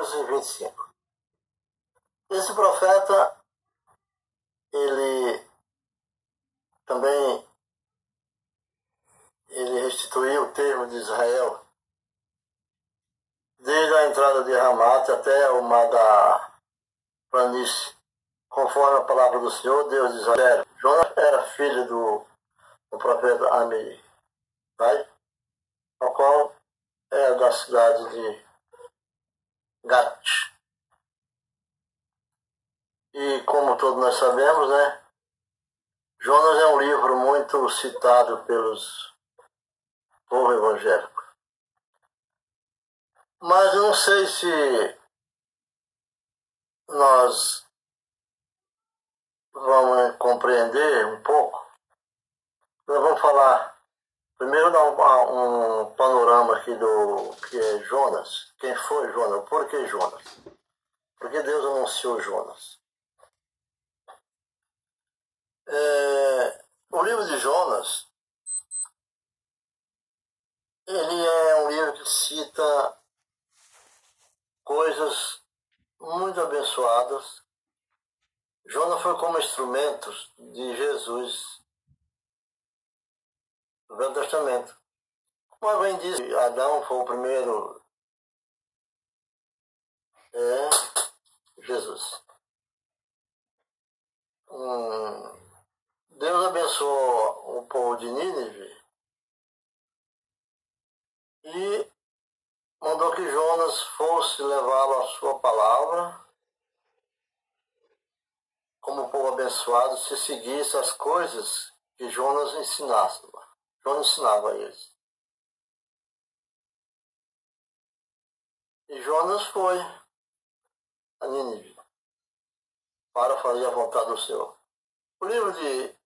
25. Esse profeta, ele também ele restituiu o termo de Israel desde a entrada de Ramat até o mar da planície, conforme a palavra do Senhor, Deus de Israel. Jonas era filho do, do profeta Ami, right? o qual é da cidade de Gat. E como todos nós sabemos, né? Jonas é um livro muito citado pelos povo evangélico. Mas eu não sei se nós vamos compreender um pouco. Nós vamos falar, primeiro dar um, um panorama aqui do que é Jonas. Quem foi Jonas? Por que Jonas? Porque Deus anunciou Jonas. É, o livro de Jonas ele é um livro que cita coisas muito abençoadas. Jonas foi como instrumento de Jesus no Velho Testamento. Como bem disse, Adão foi o primeiro. É Jesus. Hum, Deus abençoou o povo de Nínive e mandou que Jonas fosse levá-lo a sua palavra, como povo abençoado, se seguisse as coisas que Jonas ensinasse. Jonas ensinava a eles. E Jonas foi a Nínive para fazer a vontade do Senhor. O livro de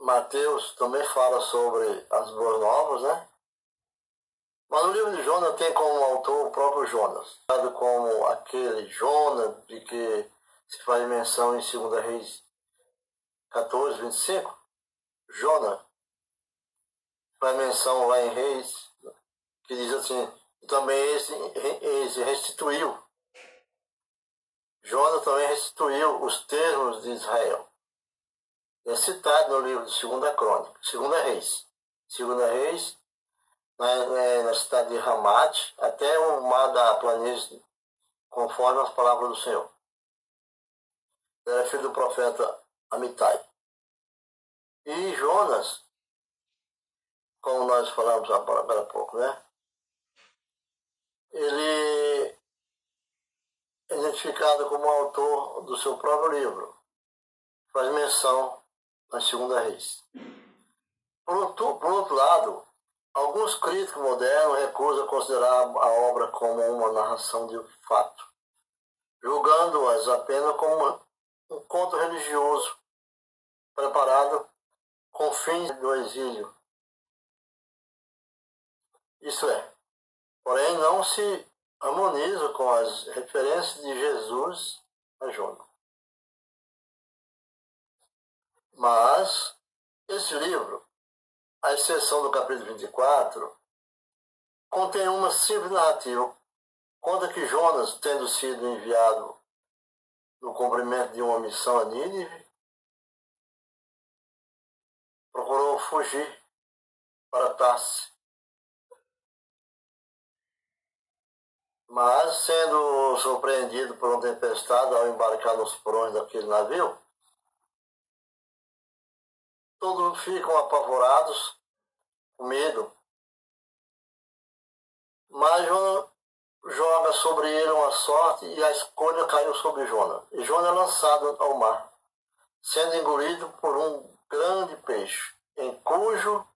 Mateus também fala sobre as boas novas, né? Mas no livro de Jonas tem como autor o próprio Jonas, dado como aquele Jonas de que se faz menção em 2 Reis 14, 25. Jonas faz menção lá em Reis, que diz assim, também esse, esse restituiu. Jonas também restituiu os termos de Israel é citado no livro de Segunda Crônica, Segunda Reis. Segunda Reis, na, na cidade de Ramat, até o mar da planície, conforme as palavras do Senhor. Era filho do profeta Amitai. E Jonas, como nós falamos agora há pouco, né? Ele é identificado como autor do seu próprio livro. Faz menção na Segunda Reis. Por outro, por outro lado, alguns críticos modernos recusam considerar a obra como uma narração de fato, julgando-as apenas como um conto religioso preparado com fins do exílio. Isso é, porém não se harmoniza com as referências de Jesus a Jonas. Mas esse livro, à exceção do capítulo 24, contém uma simples narrativa. Conta que Jonas, tendo sido enviado no cumprimento de uma missão a Nínive, procurou fugir para Tarse. Mas, sendo surpreendido por uma tempestade ao embarcar nos porões daquele navio, Todos ficam apavorados, com medo. Mas Jonas joga sobre ele uma sorte e a escolha caiu sobre Jonas. E Jonas é lançado ao mar, sendo engolido por um grande peixe, em cujo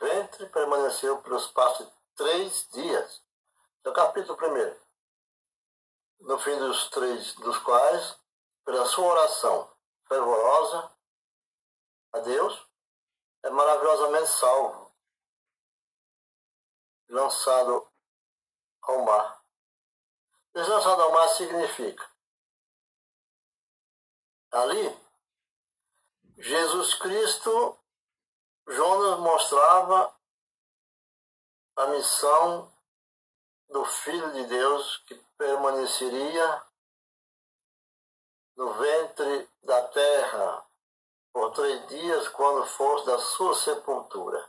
ventre permaneceu pelo espaço de três dias. É o capítulo primeiro. No fim dos três dos quais, pela sua oração fervorosa, a Deus, é maravilhosamente salvo, lançado ao mar. Esse lançado ao mar significa ali Jesus Cristo, Jonas mostrava a missão do Filho de Deus que permaneceria no ventre da terra por três dias quando fosse da sua sepultura.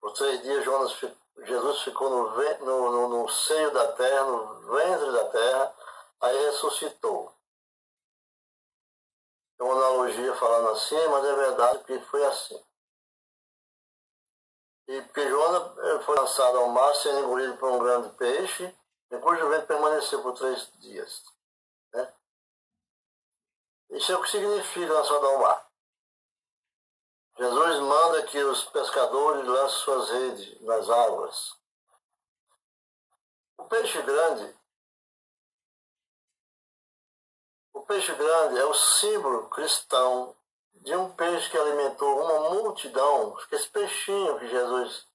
Por três dias Jonas, Jesus ficou no, no, no, no seio da terra, no ventre da terra, aí ressuscitou. É uma analogia falando assim, mas é verdade que foi assim. E Jonas eh, foi lançado ao mar, sendo engolido por um grande peixe, e cujo vento permaneceu por três dias. Né? Isso é o que significa lançado ao mar. Jesus manda que os pescadores lancem suas redes nas águas. O peixe grande, peixe grande é o símbolo cristão de um peixe que alimentou uma multidão, esse peixinho que Jesus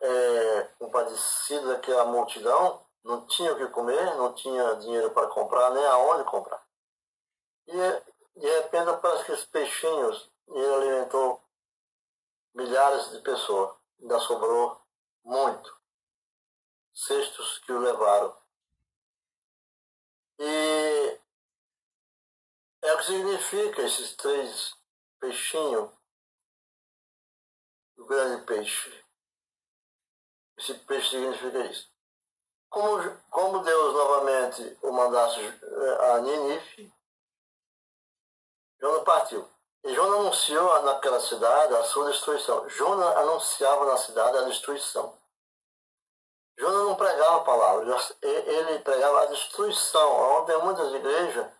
é, compadecido daquela multidão, não tinha o que comer, não tinha dinheiro para comprar, nem aonde comprar. E de repente aparece que esses peixinhos, ele alimentou milhares de pessoas, ainda sobrou muito. Cestos que o levaram. E é o que significa esses três peixinhos do grande peixe. Esse peixe significa isso. Como, como Deus novamente o mandasse eh, a Ninife, Jonas partiu. E Jonas anunciou naquela cidade a sua destruição. Jonas anunciava na cidade a destruição. Jonas não pregava a palavra, ele pregava a destruição. Onde tem muitas igrejas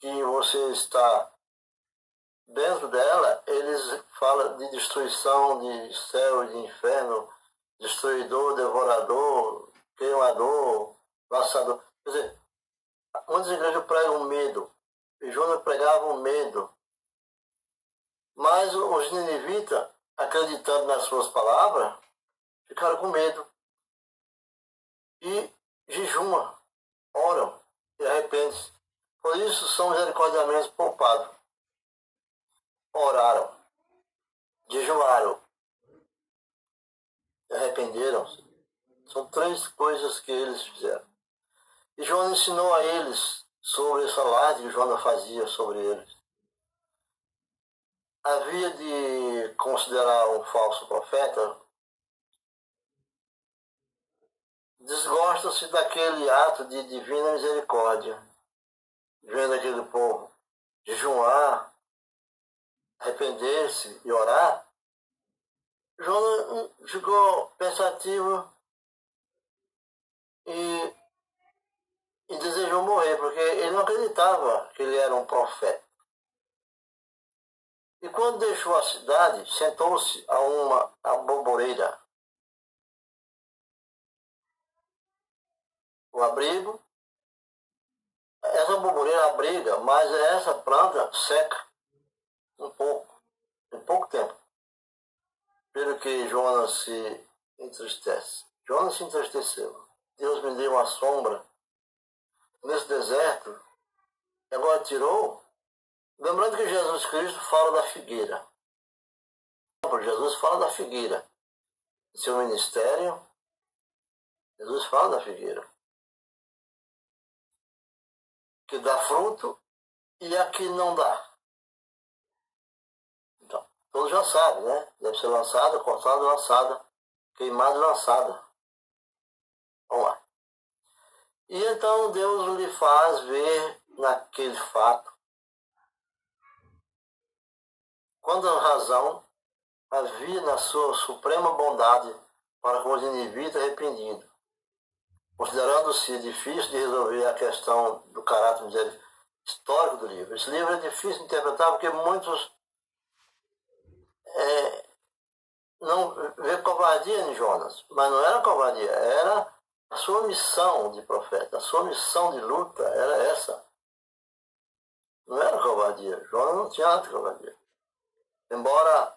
que você está dentro dela, eles falam de destruição, de céu de inferno, destruidor, devorador, queimador, laçador. Quer dizer, muitas igrejas pregam medo. E Jonas pregava o medo. Mas os ninivitas, acreditando nas suas palavras, ficaram com medo. E jejuma, oram e arrependem-se. Por isso são misericordiamente poupados. Oraram, jejuaram, arrependeram-se. São três coisas que eles fizeram. E João ensinou a eles sobre essa laje que João fazia sobre eles. Havia de considerar um falso profeta desgosta-se daquele ato de divina misericórdia vendo aquele povo jejuar, arrepender-se e orar, Jonas ficou pensativo e, e desejou morrer, porque ele não acreditava que ele era um profeta. E quando deixou a cidade, sentou-se a uma aboboreira. O abrigo essa borboleta abriga, mas essa planta seca um pouco, em pouco tempo. Pelo que Jonas se entristece. Jonas se entristeceu. Deus me deu uma sombra nesse deserto. Agora tirou. Lembrando que Jesus Cristo fala da figueira. Jesus fala da figueira. Seu ministério, Jesus fala da figueira que dá fruto e a que não dá. Então, todos já sabem, né? Deve ser lançada, cortada, lançada, queimada, lançada. Vamos lá. E então Deus lhe faz ver naquele fato quando a razão havia na sua suprema bondade para com os indivíduos arrependidos considerando-se difícil de resolver a questão do caráter histórico do livro. Esse livro é difícil de interpretar porque muitos é, não vê covardia em Jonas, mas não era covardia, era a sua missão de profeta, a sua missão de luta era essa. Não era covardia, Jonas não tinha nada de covardia. Embora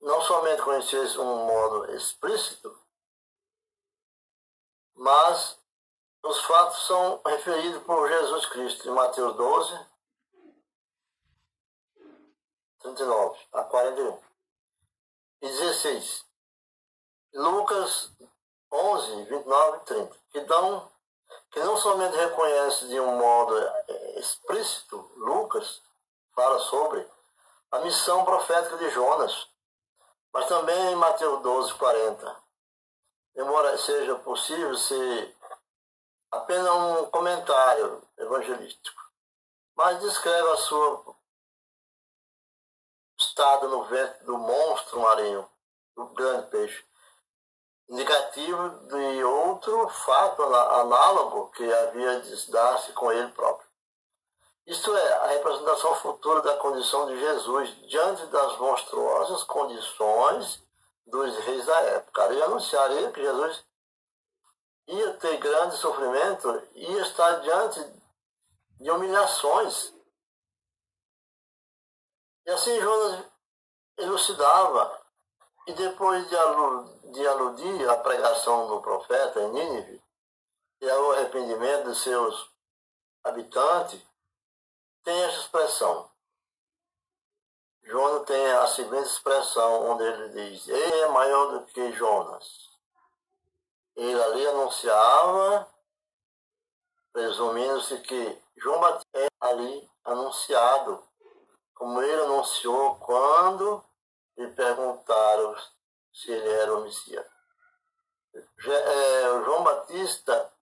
não somente conhecesse um modo explícito, mas os fatos são referidos por Jesus Cristo em Mateus 12, 39 a 41 e 16. Lucas 11, 29 e 30, que dão que não somente reconhece de um modo é, explícito, Lucas fala sobre a missão profética de Jonas, mas também em Mateus 12, 40. Embora seja possível ser apenas um comentário evangelístico, mas descreve a sua estado no vento do monstro marinho, do grande peixe, indicativo de outro fato análogo que havia de dar-se com ele próprio. Isto é, a representação futura da condição de Jesus diante das monstruosas condições dos reis da época. Ele anunciaria que Jesus ia ter grande sofrimento, ia estar diante de humilhações. E assim Jonas elucidava, e depois de, de aludir à pregação do profeta em Nínive e ao arrependimento de seus habitantes, tem essa expressão. Jonas tem a seguinte expressão, onde ele diz: Ele é maior do que Jonas. Ele ali anunciava, presumindo-se que João Batista é ali anunciado, como ele anunciou quando lhe perguntaram se ele era o Messias. É, João Batista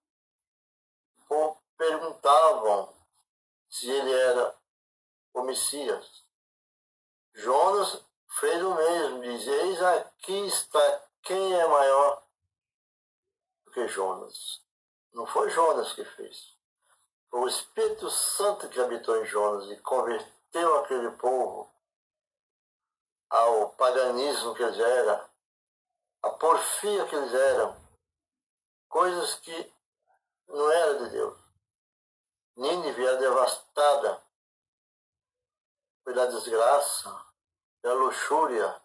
perguntavam se ele era o Messias. Jonas fez o mesmo, diz, eis aqui está quem é maior do que Jonas. Não foi Jonas que fez. Foi o Espírito Santo que habitou em Jonas e converteu aquele povo ao paganismo que eles eram, à porfia que eles eram, coisas que não eram de Deus. Nínive era devastada pela desgraça, pela luxúria.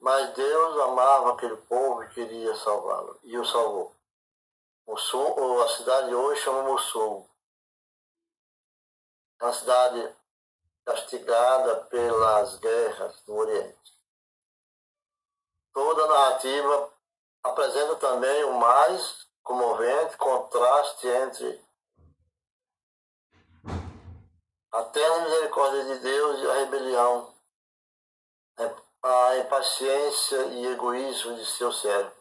Mas Deus amava aquele povo e queria salvá-lo. E o salvou. Mussum, a cidade de hoje chama Mussul. É uma cidade castigada pelas guerras no Oriente. Toda a narrativa apresenta também o mais comovente contraste entre a terna misericórdia de Deus e a rebelião, a impaciência e egoísmo de seu servo,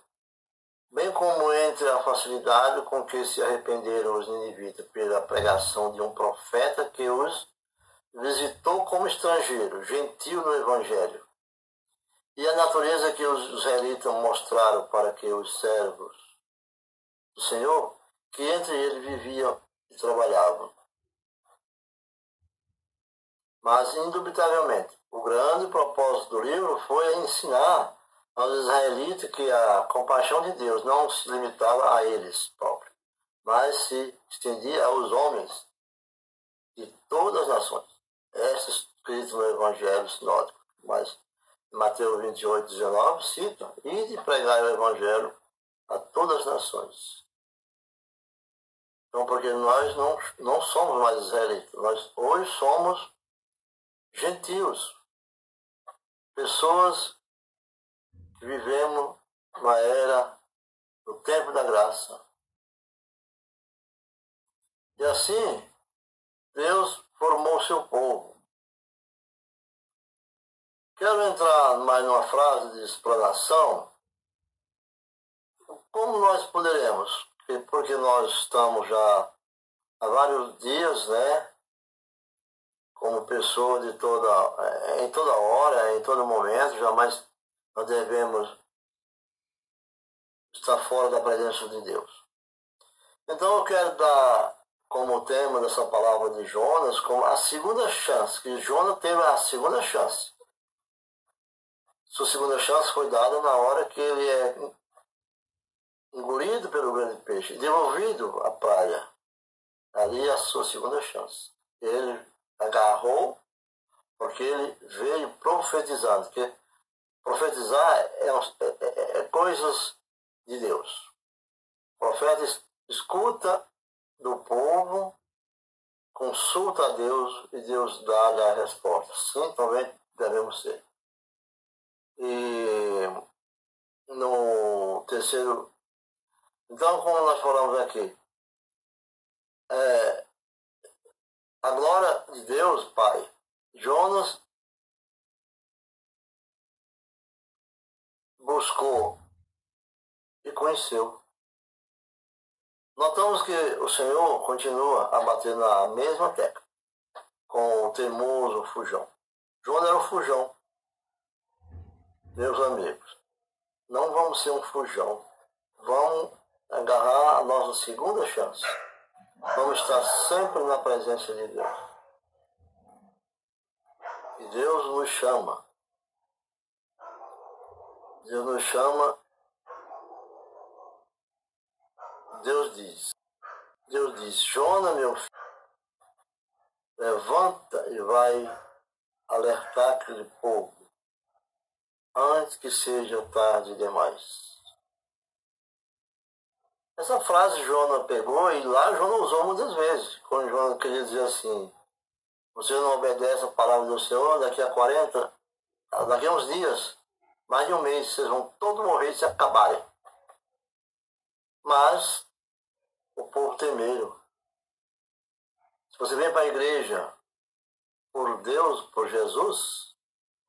bem como entre a facilidade com que se arrependeram os ninivitas pela pregação de um profeta que os visitou como estrangeiro, gentil no Evangelho, e a natureza que os israelitas mostraram para que os servos do Senhor, que entre eles viviam e trabalhavam, mas, indubitavelmente, o grande propósito do livro foi ensinar aos israelitas que a compaixão de Deus não se limitava a eles próprios, mas se estendia aos homens de todas as nações. Esta escrito no Evangelho Sinótico, mas Mateus 28, 19 cita, e de pregar o Evangelho a todas as nações. Então, porque nós não, não somos mais israelitas, nós hoje somos gentios, pessoas que vivemos na era do tempo da graça. E assim, Deus formou seu povo. Quero entrar mais numa frase de explanação. Como nós poderemos? Porque nós estamos já há vários dias, né? Como pessoa de toda, é, em toda hora, em todo momento, jamais nós devemos estar fora da presença de Deus. Então eu quero dar como tema dessa palavra de Jonas como a segunda chance, que Jonas teve a segunda chance. Sua segunda chance foi dada na hora que ele é engolido pelo grande peixe, devolvido à praia. Ali é a sua segunda chance. Ele agarrou, porque ele veio profetizando. Que profetizar é, é, é, é coisas de Deus. O profeta escuta do povo, consulta a Deus e Deus dá-lhe a resposta. Sim, também devemos ser. E no terceiro. Então, como nós falamos aqui, é, a glória de Deus, Pai, Jonas buscou e conheceu. Notamos que o Senhor continua a bater na mesma tecla, com o teimoso fujão. João era o fujão. Meus amigos, não vamos ser um fujão. Vamos agarrar a nossa segunda chance. Vamos estar sempre na presença de Deus. E Deus nos chama. Deus nos chama Deus diz, Deus diz, Jona, meu filho, levanta e vai alertar aquele povo antes que seja tarde demais. Essa frase Jona pegou e lá Jona usou muitas vezes, quando Jona queria dizer assim, você não obedece a palavra do Senhor, daqui a 40, daqui a uns dias, mais de um mês, vocês vão todos morrer se acabarem. Mas o povo temeiro. Se você vem para a igreja por Deus, por Jesus,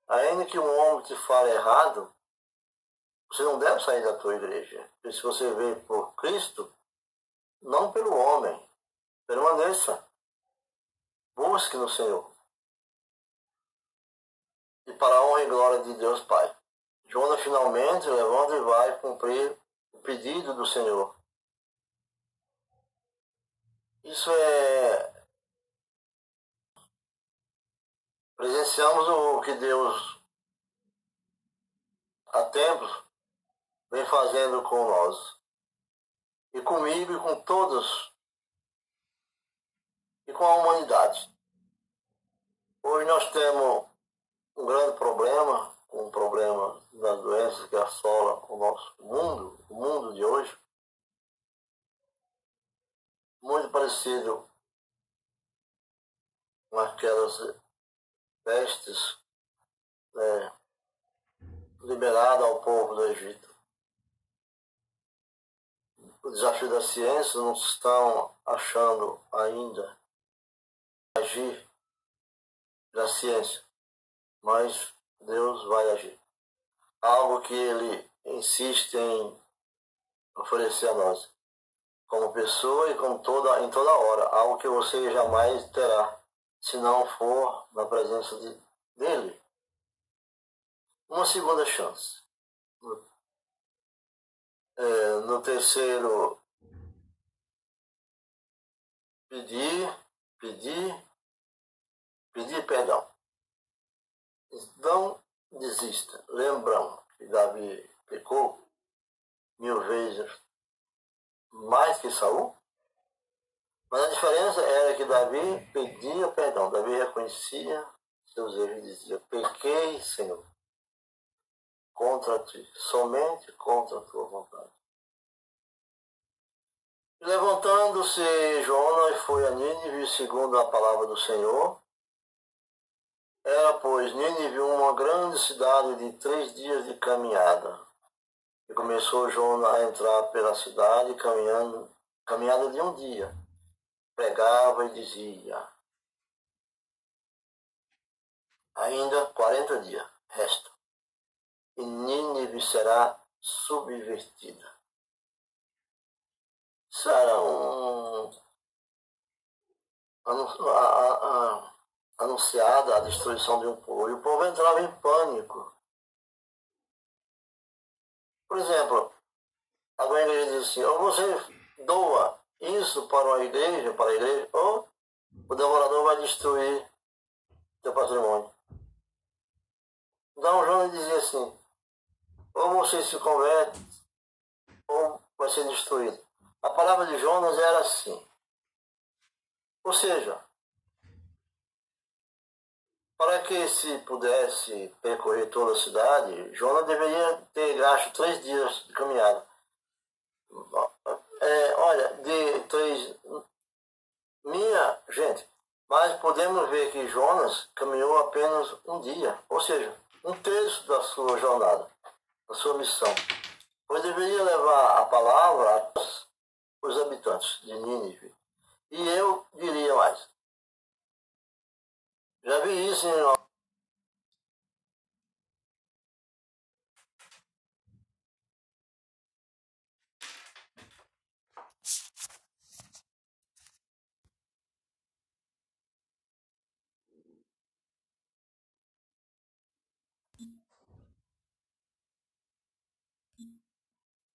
ainda que um homem te fale errado, você não deve sair da tua igreja. Porque se você vem por Cristo, não pelo homem, permaneça. Busque no Senhor. E para a honra e glória de Deus Pai. Jonas finalmente levanta e vai cumprir o pedido do Senhor. Isso é. Presenciamos o que Deus há tempos vem fazendo com nós. E comigo e com todos. E com a humanidade. Hoje nós temos um grande problema, um problema das doenças que assola o nosso mundo, o mundo de hoje muito parecido com aquelas pestes né, liberadas ao povo do Egito. O desafio da ciência não estão achando ainda agir da ciência, mas Deus vai agir. Algo que ele insiste em oferecer a nós como pessoa e como toda, em toda hora, algo que você jamais terá se não for na presença de, dele. Uma segunda chance. É, no terceiro, pedir, pedir, pedir perdão. Não desista. Lembramos que Davi pecou mil vezes mais que Saul. Mas a diferença era que Davi pedia perdão. Davi reconhecia seus erros e dizia: Pequei, Senhor, contra ti, somente contra a tua vontade. Levantando-se Jonas foi a Nínive segundo a palavra do Senhor. Era, pois, Nínive uma grande cidade de três dias de caminhada. E começou Jonas a entrar pela cidade, caminhando, caminhada de um dia. Pregava e dizia: Ainda 40 dias restam, e Nínive será subvertida. Era um. Anunciada a destruição de um povo. E o povo entrava em pânico por exemplo, alguma igreja assim, ou você doa isso para uma igreja, para a igreja, ou o devorador vai destruir teu patrimônio. Então Jonas dizia assim, ou você se converte, ou vai ser destruído. A palavra de Jonas era assim. Ou seja, para que se pudesse percorrer toda a cidade, Jonas deveria ter gasto três dias de caminhada. É, olha, de três. Minha gente, mas podemos ver que Jonas caminhou apenas um dia, ou seja, um terço da sua jornada, da sua missão. pois deveria levar a palavra aos habitantes de Nínive. E eu diria mais. Já vi isso em